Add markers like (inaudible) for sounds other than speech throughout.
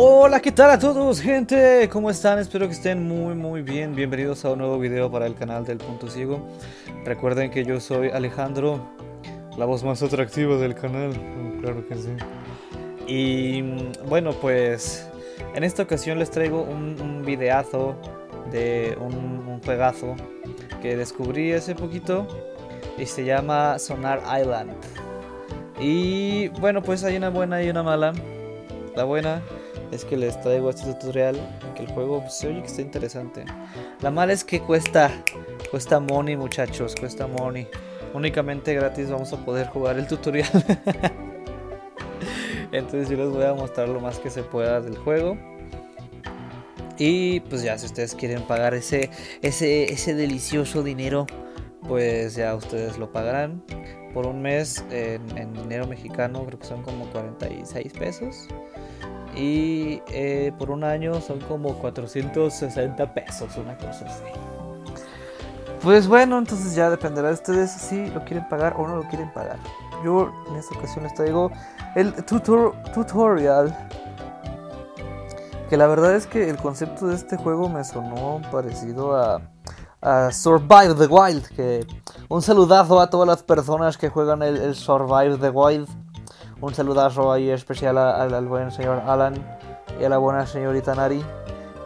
Hola, ¿qué tal a todos, gente? ¿Cómo están? Espero que estén muy, muy bien. Bienvenidos a un nuevo video para el canal del Punto Ciego. Recuerden que yo soy Alejandro, la voz más atractiva del canal. Oh, claro que sí. Y mm, bueno, pues en esta ocasión les traigo un, videazo de un, un que descubrí hace poquito y se llama Sonar Island. Y bueno, pues hay una buena y una mala. La buena es que les traigo este tutorial en que el juego pues, se oye que está interesante. La mala es que cuesta, cuesta money muchachos, cuesta money. Únicamente gratis vamos a poder jugar el tutorial. (laughs) Entonces yo les voy a mostrar lo más que se pueda del juego. Y pues ya si ustedes quieren pagar ese, ese, ese delicioso dinero, pues ya ustedes lo pagarán. Por un mes en, en dinero mexicano creo que son como 46 pesos. Y eh, por un año son como 460 pesos, una cosa así. Pues bueno, entonces ya dependerá de ustedes si lo quieren pagar o no lo quieren pagar. Yo en esta ocasión les traigo el tutor tutorial. Que la verdad es que el concepto de este juego me sonó parecido a, Survive the Wild. Que un saludazo a todas las personas que juegan el Survive the Wild. Un saludazo ahí especial al, buen señor Alan y a la buena señorita Nari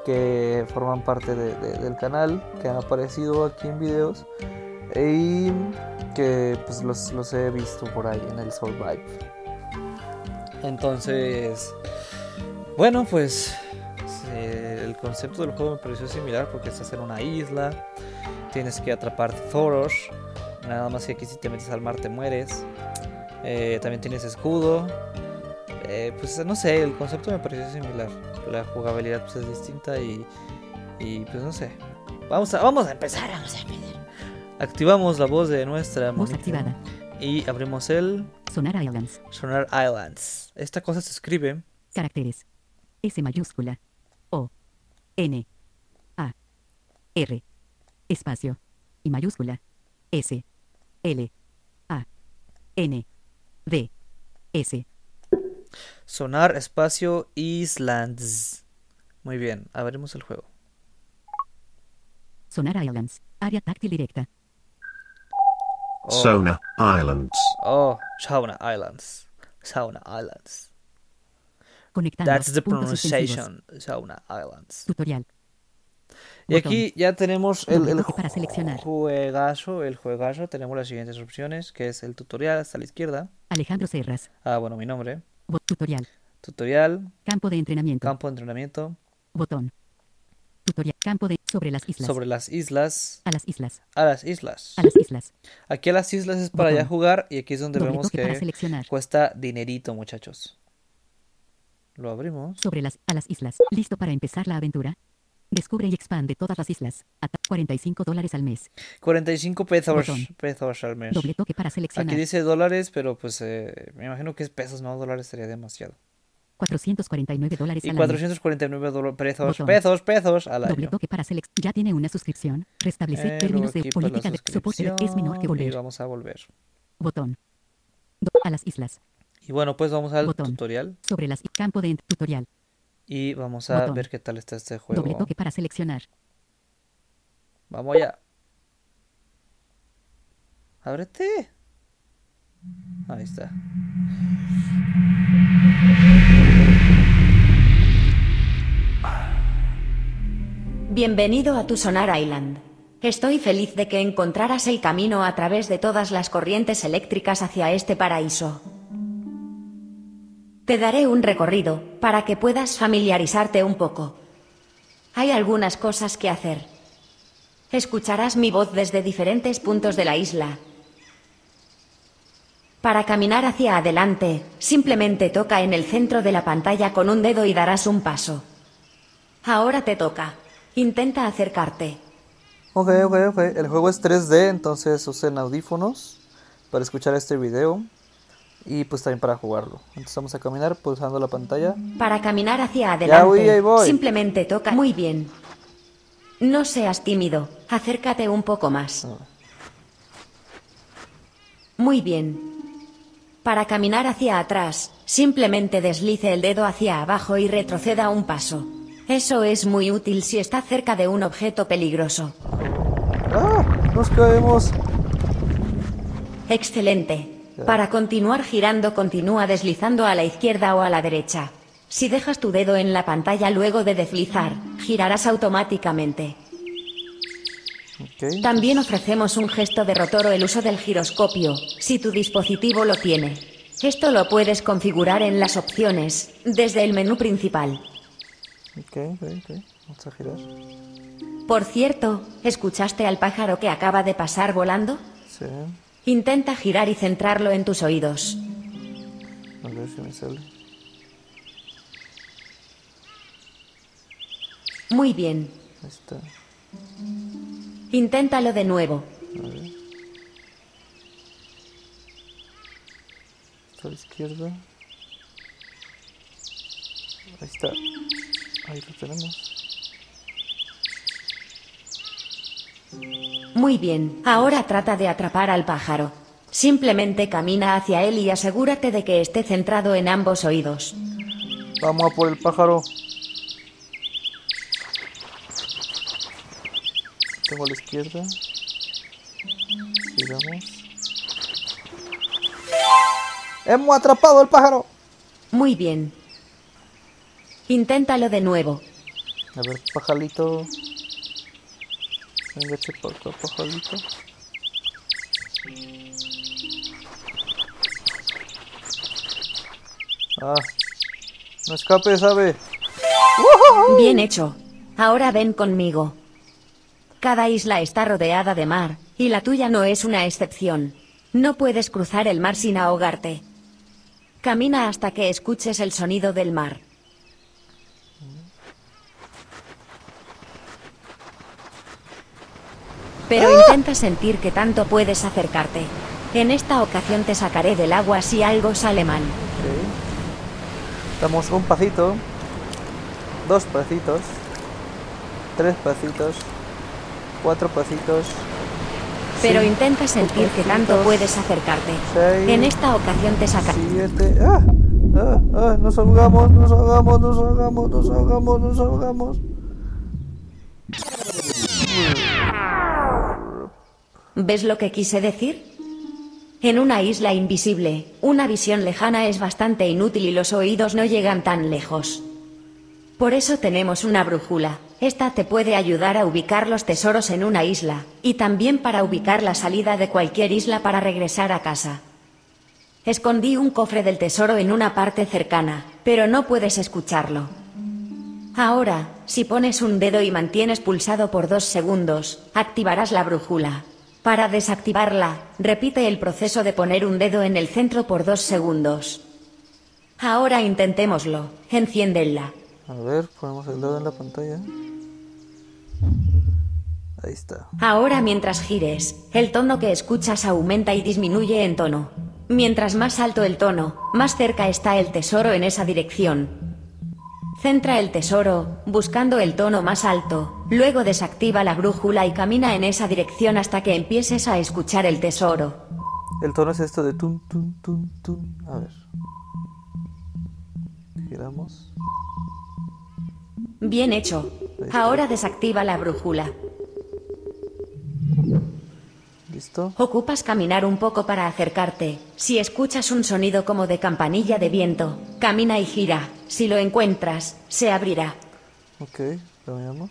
que forman parte de- de- del canal, que han aparecido aquí en videos y que pues los, los he visto por ahí en el Survive. Entonces, bueno, pues eh, el concepto del juego me pareció similar porque estás en una isla, tienes que atrapar tesoros, nada más que aquí si te metes al mar te mueres. Eh, también tienes escudo. Eh, pues no sé, el concepto me pareció similar. La jugabilidad pues, es distinta y, y pues no sé. Vamos a, vamos a empezar, vamos a empezar. Activamos la voz de nuestra Voz activada. y abrimos el Sonar Islands. Sonar Islands. Esta cosa se escribe Caracteres. S mayúscula. O. N. A. R. Espacio. Y mayúscula. S. L. A. N. D. S. Sonar Espacio Islands. Muy bien, abrimos el juego. Sonar Islands. Área táctil directa. Oh, Sona Islands. oh, Sauna Islands. Sauna Islands. Conectando. That's the pronunciation. Sauna Islands. Tutorial. Y aquí ya tenemos el, el para seleccionar. juegazo, el juegazo. Tenemos las siguientes opciones, que es el tutorial hasta la izquierda. Alejandro Serras. Ah, bueno, mi nombre. Tutorial. Tutorial, Campo de entrenamiento. campo de entrenamiento, Botón. Tutorial. Campo de. Sobre las islas. sobre las islas, A las islas. a las islas. A las islas. Aquí a las islas es para ya jugar y aquí es donde Doble vemos que cuesta dinerito, muchachos. Lo abrimos. Sobre las, a las islas. ¿Listo para empezar la aventura? Descubre y expande todas las islas. A 45 dólares al mes. 45 pesos, pesos al mes. Doble toque para seleccionar. Aquí dice dólares, pero pues eh, me imagino que es pesos, no dólares sería demasiado. 449 dólares Y al 449 dólares, pesos, Botón. pesos, pesos al año. Doble toque para seleccionar. Ya tiene una suscripción. Restablecer Eh, términos de política de soporte es menor que suscripción, Y volver. vamos a volver. Botón. Do- a las islas. Y bueno, pues vamos al Botón. tutorial Sobre las campo de tutorial. Y vamos a Botón. ver qué tal está este Doble juego. toque para seleccionar. Vamos allá. Ábrete. Ahí está. Bienvenido a tu Sonar Island. Estoy feliz de que encontraras el camino a través de todas las corrientes eléctricas hacia este paraíso. Te daré un recorrido para que puedas familiarizarte un poco. Hay algunas cosas que hacer. Escucharás mi voz desde diferentes puntos de la isla. Para caminar hacia adelante, simplemente toca en el centro de la pantalla con un dedo y darás un paso. Ahora te toca. Intenta acercarte. Ok, ok, ok. El juego es 3D, entonces usen audífonos para escuchar este video y pues también para jugarlo. Entonces vamos a caminar pulsando la pantalla. Para caminar hacia Ya adelante, voy, ahí voy. simplemente toca. Muy bien. No seas tímido. Acércate un poco más. Ah. Muy bien. Para caminar hacia atrás, simplemente deslice el dedo hacia abajo y retroceda un paso. Eso es muy útil si está cerca de un objeto peligroso. ¡Ah! ¡Nos caemos! Excelente. Para continuar girando continúa deslizando a la izquierda o a la derecha. Si dejas tu dedo en la pantalla luego de deslizar, girarás automáticamente. También ofrecemos un gesto de rotor o el uso del giroscopio, si tu dispositivo lo tiene. Esto lo puedes configurar en las opciones, desde el menú principal. Vamos a girar. Por cierto, ¿escuchaste al pájaro que acaba de pasar volando? Sí. Intenta girar y centrarlo en tus oídos. A ver si me sale. Muy bien. Ahí está. Inténtalo de nuevo. A ver. Está a la izquierda. Ahí está. Ahí lo tenemos. Muy bien, ahora trata de atrapar al pájaro. Simplemente camina hacia él y asegúrate de que esté centrado en ambos oídos. Vamos a por el pájaro. Tengo a la izquierda. Giramos. ¡Hemos atrapado al pájaro! Muy bien. Inténtalo de nuevo. A ver, pajalito. Pajalito. Ah, no escape, sabe. Bien hecho. Ahora ven conmigo. Cada isla está rodeada de mar, y la tuya no es una excepción. No puedes cruzar el mar sin ahogarte. Camina hasta que escuches el sonido del mar. Pero intenta sentir que tanto puedes acercarte. En esta ocasión te sacaré del agua si algo sale mal. Ok. Damos un pasito. Dos pasitos. Tres pasitos. Cuatro pasitos. Pero cinco intenta sentir que tanto puedes acercarte. seis, En esta ocasión te sacaré. Siete. ¡Ah! ¡Ah! ¡Ah! Nos ahogamos, nos ahogamos, nos ahogamos, nos ahogamos, nos ahogamos. ¿Ves lo que quise decir? En una isla invisible, una visión lejana es bastante inútil y los oídos no llegan tan lejos. Por eso tenemos una brújula. Esta te puede ayudar a ubicar los tesoros en una isla, y también para ubicar la salida de cualquier isla para regresar a casa. Escondí un cofre del tesoro en una parte cercana, pero no puedes escucharlo. Ahora, si pones un dedo y mantienes pulsado por dos segundos, activarás la brújula. Para desactivarla, repite el proceso de poner un dedo en el centro por dos segundos. Ahora intentémoslo. Enciéndela. A ver, ponemos el dedo en la pantalla. Ahí está. Ahora mientras gires, el tono que escuchas aumenta y disminuye en tono. Mientras más alto el tono, más cerca está el tesoro en esa dirección. Centra el tesoro, buscando el tono más alto, luego desactiva la brújula y camina en esa dirección hasta que empieces a escuchar el tesoro. El tono es esto de tun, tun, tun, tun. A ver. Giramos. Bien hecho. Ahora desactiva la brújula. ¿Listo? Ocupas caminar un poco para acercarte. Si escuchas un sonido como de campanilla de viento, camina y gira. Si lo encuentras, se abrirá. Ok, lo veamos.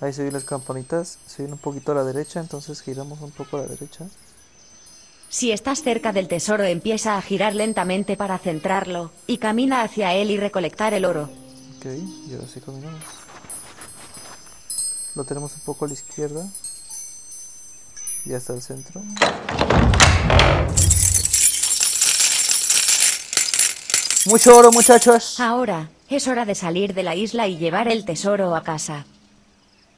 Ahí se ven las campanitas, se ven un poquito a la derecha, entonces giramos un poco a la derecha. Si estás cerca del tesoro empieza a girar lentamente para centrarlo, y camina hacia él y recolectar el oro. Ok, y ahora sí caminamos. Lo tenemos un poco a la izquierda. Y hasta el centro. Mucho oro, muchachos. Ahora, es hora de salir de la isla y llevar el tesoro a casa.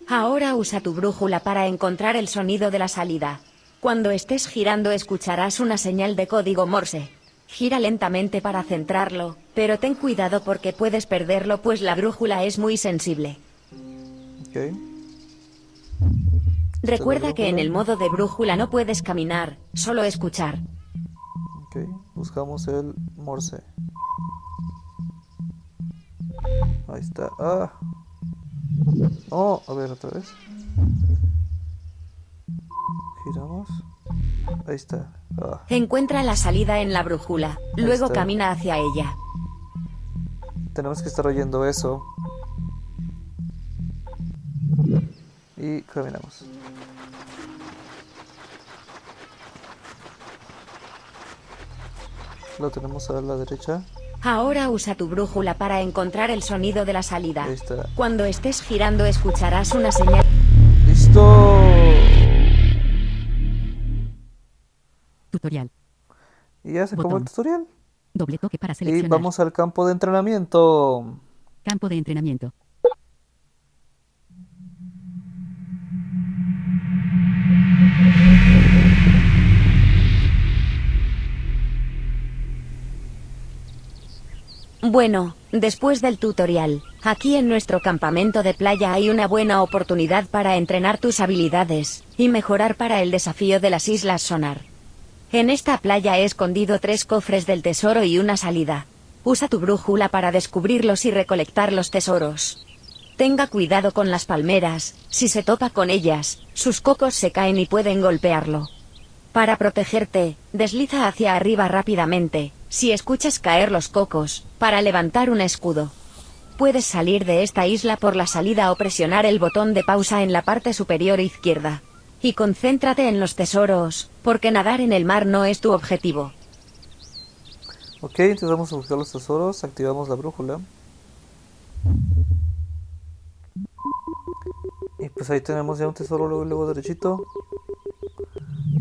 Ahora usa tu brújula para encontrar el sonido de la salida. Cuando estés girando escucharás una señal de código Morse. Gira lentamente para centrarlo, pero ten cuidado porque puedes perderlo pues la brújula es muy sensible. Recuerda que en el modo de brújula no puedes caminar, solo escuchar. Ok, buscamos el morse. Ahí está. Ah. Oh, a ver otra vez. Giramos. Ahí está. Ah. Encuentra la salida en la brújula, luego está. camina hacia ella. Tenemos que estar oyendo eso. Y caminamos. Lo tenemos a la derecha. Ahora usa tu brújula para encontrar el sonido de la salida. Ahí está. Cuando estés girando escucharás una señal. ¡Listo! Tutorial. Y ya se acabó el Botón. tutorial. Doble toque para Y seleccionar. vamos al campo de entrenamiento. Campo de entrenamiento. Bueno, después del tutorial, aquí en nuestro campamento de playa hay una buena oportunidad para entrenar tus habilidades y mejorar para el desafío de las Islas Sonar. En esta playa he escondido tres cofres del tesoro y una salida. Usa tu brújula para descubrirlos y recolectar los tesoros. Tenga cuidado con las palmeras, si se topa con ellas, sus cocos se caen y pueden golpearlo. Para protegerte, desliza hacia arriba rápidamente, si escuchas caer los cocos, para levantar un escudo. Puedes salir de esta isla por la salida o presionar el botón de pausa en la parte superior izquierda. Y concéntrate en los tesoros, porque nadar en el mar no es tu objetivo. Ok, entonces vamos a buscar los tesoros. Activamos la brújula. Y pues ahí tenemos ya un tesoro luego, luego derechito.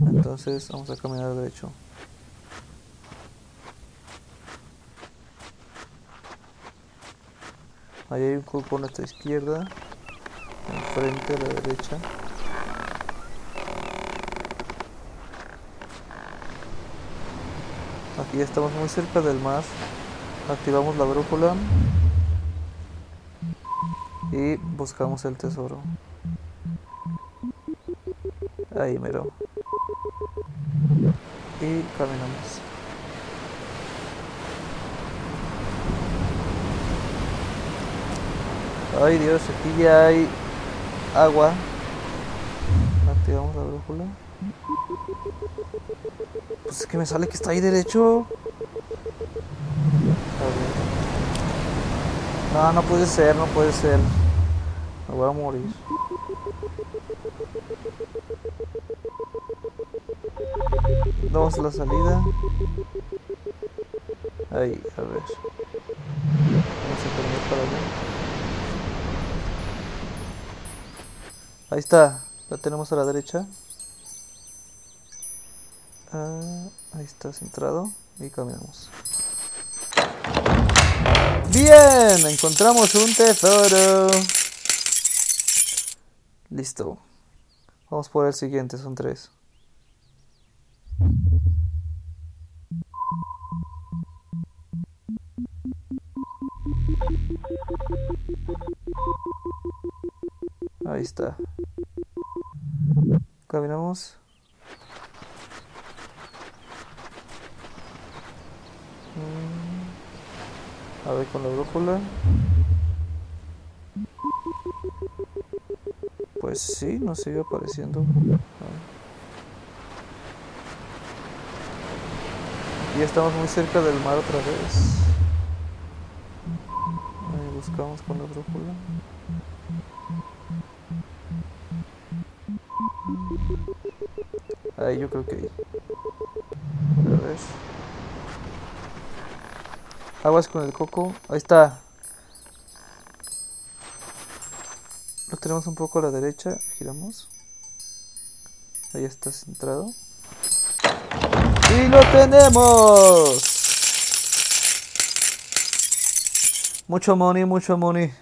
Entonces vamos a caminar derecho. Ahí hay un cupo a nuestra izquierda. Enfrente a la derecha. Aquí ya estamos muy cerca del mar. Activamos la brújula. Y buscamos el tesoro. Ahí mero. Y caminamos. Ay Dios, aquí ya hay agua. Activamos la brújula. Pues es que me sale que está ahí derecho. No, no puede ser, no puede ser. Me voy a morir. Vamos a la salida. Ahí, a ver. Vamos a caminar para allá. Ahí está, la tenemos a la derecha. Ah, ahí está centrado y caminamos. Bien, encontramos un tesoro. Listo. Vamos por el siguiente, son tres. Ahí está. Caminamos. A ver con la brújula. Pues sí, nos sigue apareciendo. Y ya estamos muy cerca del mar otra vez. Ahí buscamos con la brújula. Ahí yo creo que. A ver. Aguas con el coco. Ahí está. Lo tenemos un poco a la derecha. Giramos. Ahí está centrado. ¡Y lo tenemos! Mucho money, mucho money.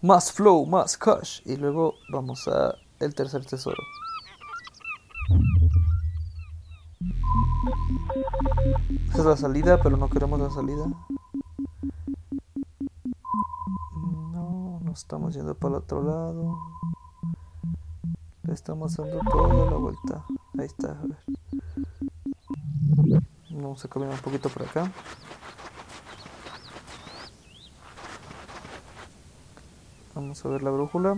Más flow, más cash. Y luego vamos a el tercer tesoro. Esa es la salida, pero no queremos la salida. No, no estamos yendo para el otro lado. Le estamos dando toda la vuelta. Ahí está, a ver. Vamos a caminar un poquito por acá. Vamos a ver la brújula.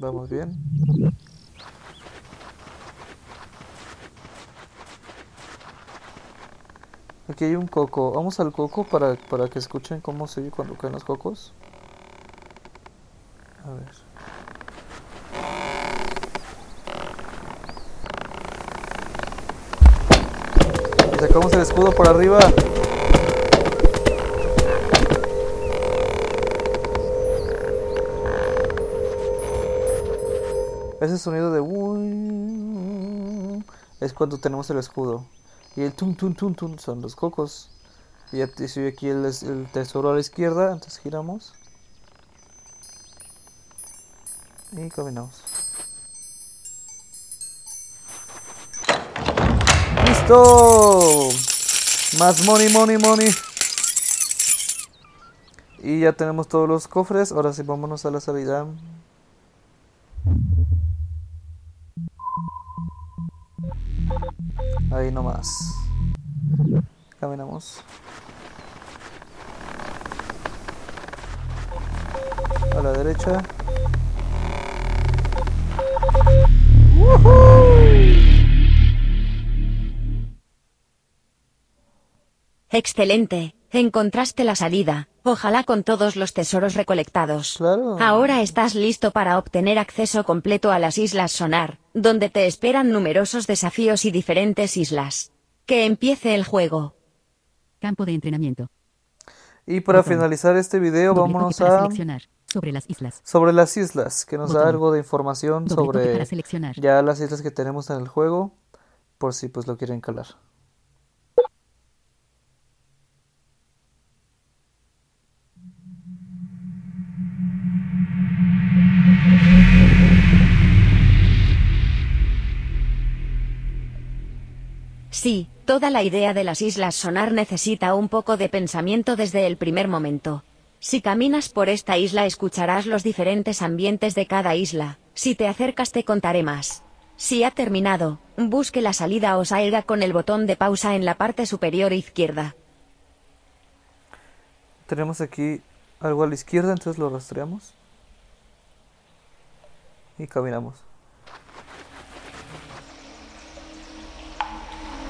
Vamos bien. Aquí hay un coco. Vamos al coco para, para que escuchen cómo se oye cuando caen los cocos. A ver. Sacamos el escudo por arriba. Ese sonido de es cuando tenemos el escudo. Y el tum tum tum tum son los cocos. Y ya te aquí el, el tesoro a la izquierda. Entonces giramos. Y caminamos. ¡Listo! Más money, money, money. Y ya tenemos todos los cofres. Ahora sí, vámonos a la salida. Ahí nomás. Caminamos. A la derecha. Excelente, encontraste la salida, ojalá con todos los tesoros recolectados. Claro. Ahora estás listo para obtener acceso completo a las Islas Sonar, donde te esperan numerosos desafíos y diferentes islas. Que empiece el juego. Campo de entrenamiento. Y para Botón. finalizar este video, Doble vámonos a seleccionar. Sobre las islas. sobre las islas, que nos da algo de información Doble sobre para seleccionar. ya las islas que tenemos en el juego, por si pues lo quieren calar. Sí, toda la idea de las Islas Sonar necesita un poco de pensamiento desde el primer momento. Si caminas por esta isla escucharás los diferentes ambientes de cada isla, si te acercas te contaré más. Si ha terminado, busque la salida o salga con el botón de pausa en la parte superior izquierda. Tenemos aquí algo a la izquierda, entonces lo rastreamos. Y caminamos.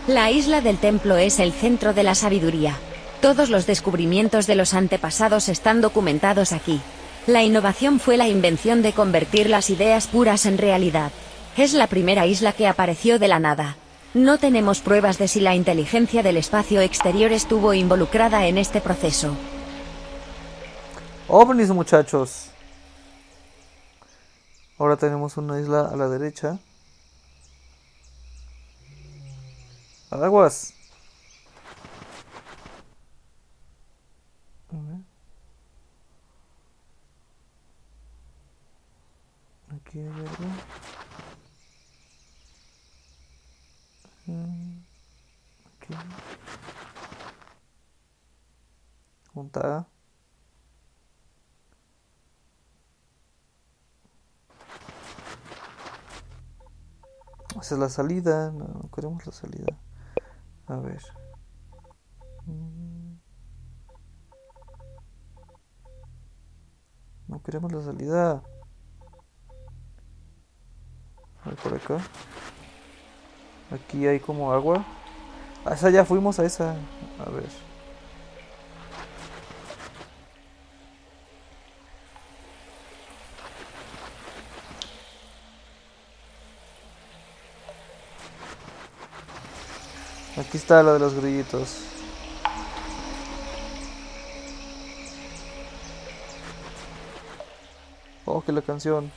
La isla del templo es el centro de la sabiduría. Todos los descubrimientos de los antepasados están documentados aquí. La innovación fue la invención de convertir las ideas puras en realidad. Es la primera isla que apareció de la nada. No tenemos pruebas de si la inteligencia del espacio exterior estuvo involucrada en este proceso. ovnis muchachos ahora tenemos una isla a la derecha aguas aquí hay algo Mm, aquí juntada Esa es la salida. No queremos la salida. A ver. Mm. No queremos la salida. A ver por acá. Aquí hay como agua. A esa ya fuimos a esa. A ver. Aquí está la de los grillitos. Oh, que la canción.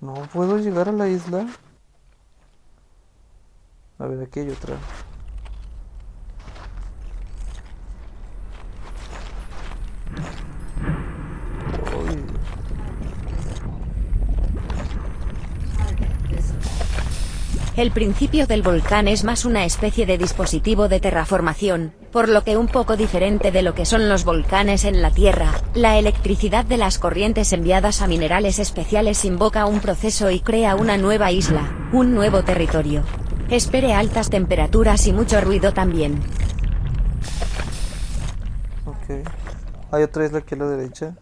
No puedo llegar a la isla. A ver, aquí hay otra. El principio del volcán es más una especie de dispositivo de terraformación, por lo que un poco diferente de lo que son los volcanes en la Tierra, la electricidad de las corrientes enviadas a minerales especiales invoca un proceso y crea una nueva isla, un nuevo territorio. Espere altas temperaturas y mucho ruido también. Ok. Hay otra isla aquí a la derecha.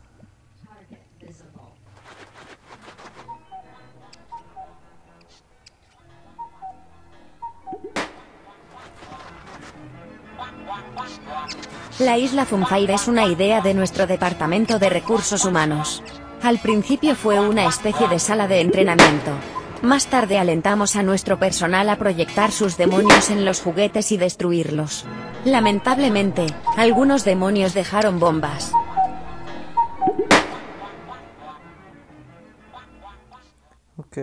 La isla Zumfire es una idea de nuestro Departamento de Recursos Humanos. Al principio fue una especie de sala de entrenamiento. Más tarde alentamos a nuestro personal a proyectar sus demonios en los juguetes y destruirlos. Lamentablemente, algunos demonios dejaron bombas. Ok.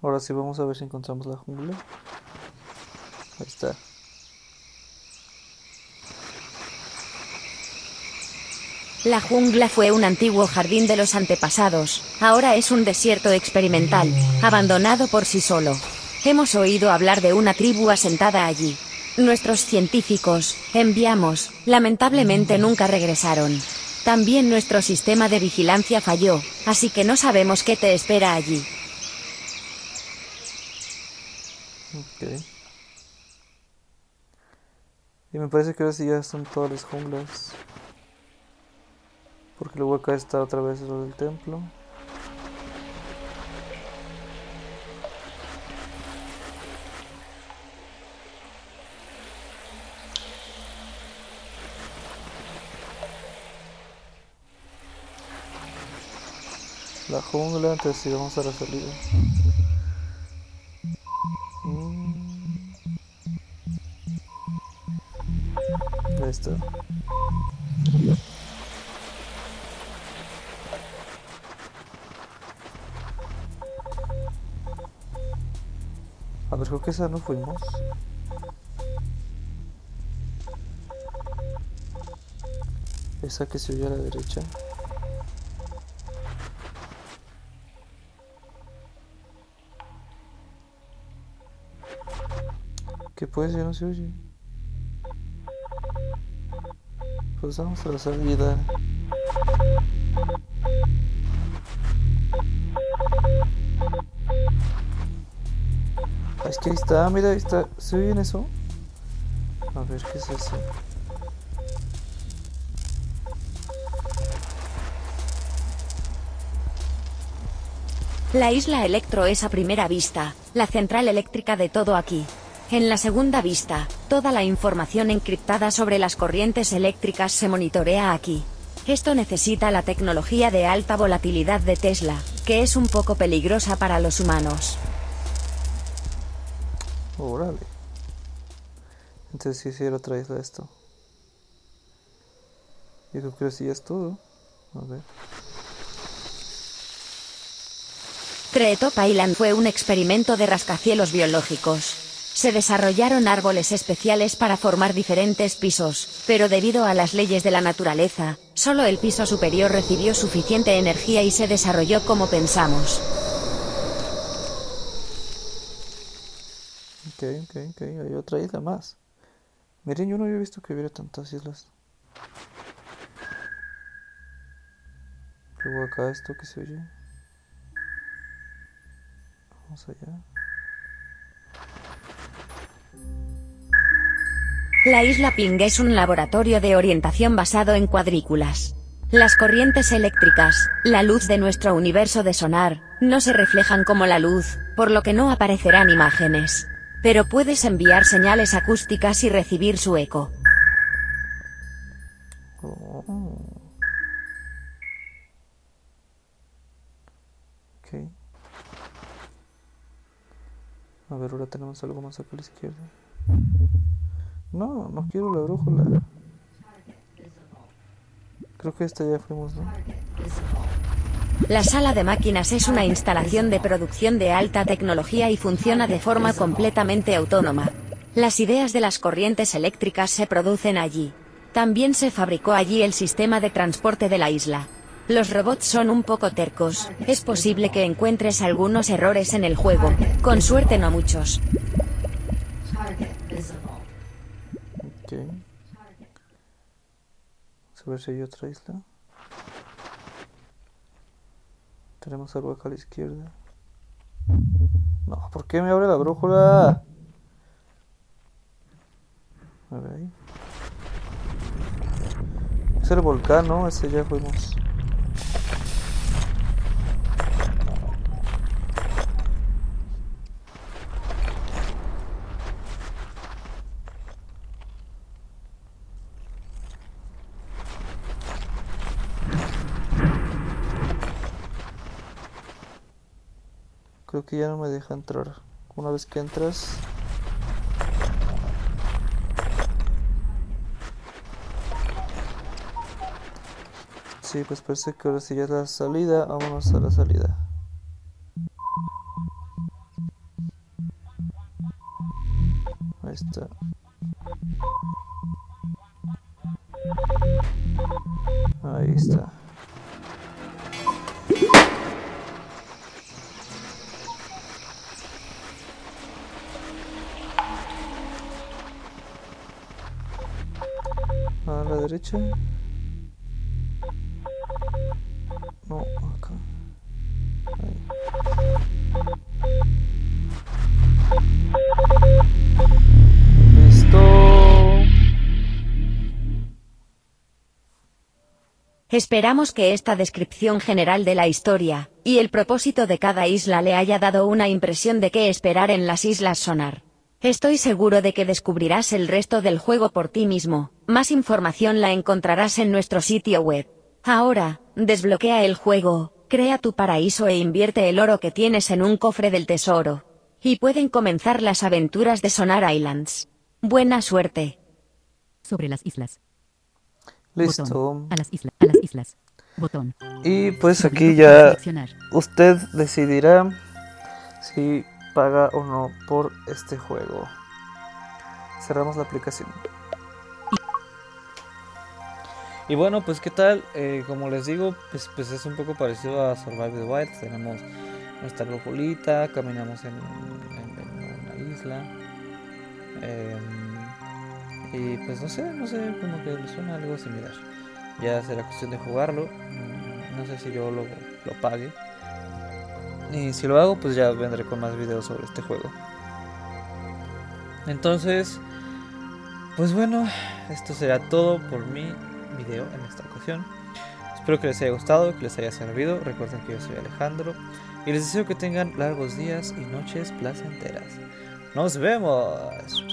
Ahora sí vamos a ver si encontramos la jungla. Ahí está. La jungla fue un antiguo jardín de los antepasados, ahora es un desierto experimental, abandonado por sí solo. Hemos oído hablar de una tribu asentada allí. Nuestros científicos, enviamos, lamentablemente nunca regresaron. También nuestro sistema de vigilancia falló, así que no sabemos qué te espera allí. Ok. Y me parece que ahora sí ya son todas las junglas. Porque luego acá está otra vez lo del templo. La jungla, entonces sí, vamos a la salida. Mm. Ahí está. A ver, creo que esa no fuimos. Esa que se oye a la derecha. ¿Qué pues? Ya no se oye. Pues vamos a la salida. Ahí está, mira, ahí está. ¿Se oye en eso? A ver, ¿qué es eso? La isla Electro es a primera vista, la central eléctrica de todo aquí. En la segunda vista, toda la información encriptada sobre las corrientes eléctricas se monitorea aquí. Esto necesita la tecnología de alta volatilidad de Tesla, que es un poco peligrosa para los humanos. Órale. Entonces sí, sí era otra isla esto. Yo creo que sí es todo. A ver. Treetop Island fue un experimento de rascacielos biológicos. Se desarrollaron árboles especiales para formar diferentes pisos, pero debido a las leyes de la naturaleza, solo el piso superior recibió suficiente energía y se desarrolló como pensamos. Ok, ok, ok. Hay otra isla más. Miren, yo no había visto que hubiera tantas islas. Luego acá esto que se oye. Vamos allá. La isla Ping es un laboratorio de orientación basado en cuadrículas. Las corrientes eléctricas, la luz de nuestro universo de sonar, no se reflejan como la luz, por lo que no aparecerán imágenes. Pero puedes enviar señales acústicas y recibir su eco. Oh. Ok. A ver, ahora tenemos algo más acá a la izquierda. No, no quiero la brújula. Creo que esta ya fuimos, ¿no? La sala de máquinas es una instalación de producción de alta tecnología y funciona de forma completamente autónoma. Las ideas de las corrientes eléctricas se producen allí. También se fabricó allí el sistema de transporte de la isla. Los robots son un poco tercos, es posible que encuentres algunos errores en el juego, con suerte no muchos. Ok. Vamos a ver si hay otra isla. Tenemos algo acá a la izquierda. No, ¿por qué me abre la brújula? A ver ahí. Es el volcán, ¿no? Ese ya fuimos. Ya no me deja entrar. Una vez que entras... Sí, pues parece que ahora sí ya es la salida. Vámonos a la salida. Ahí está. Ahí está. No, acá. Esperamos que esta descripción general de la historia, y el propósito de cada isla le haya dado una impresión de qué esperar en las Islas Sonar. Estoy seguro de que descubrirás el resto del juego por ti mismo, más información la encontrarás en nuestro sitio web. Ahora, desbloquea el juego, crea tu paraíso e invierte el oro que tienes en un cofre del tesoro. Y pueden comenzar las aventuras de Sonar Islands. Buena suerte. Sobre las islas. Listo. Botón. A las islas. A las islas. Botón. Y pues aquí ya usted decidirá si paga o no por este juego. Cerramos la aplicación. Y bueno, pues qué tal, Eh, como les digo, pues, pues es un poco parecido a Survive the Wild. Tenemos nuestra brújulita, caminamos en, una isla. em, y pues no sé, no sé, como que suena algo similar. Ya será cuestión de jugarlo. mm, No sé si yo lo, lo pague. Y si lo hago, pues ya vendré con más videos sobre este juego. Entonces, pues bueno, esto será todo por mi video en esta ocasión. Espero que les haya gustado, que les haya servido. Recuerden que yo soy Alejandro y les deseo que tengan largos días y noches placenteras. Nos vemos.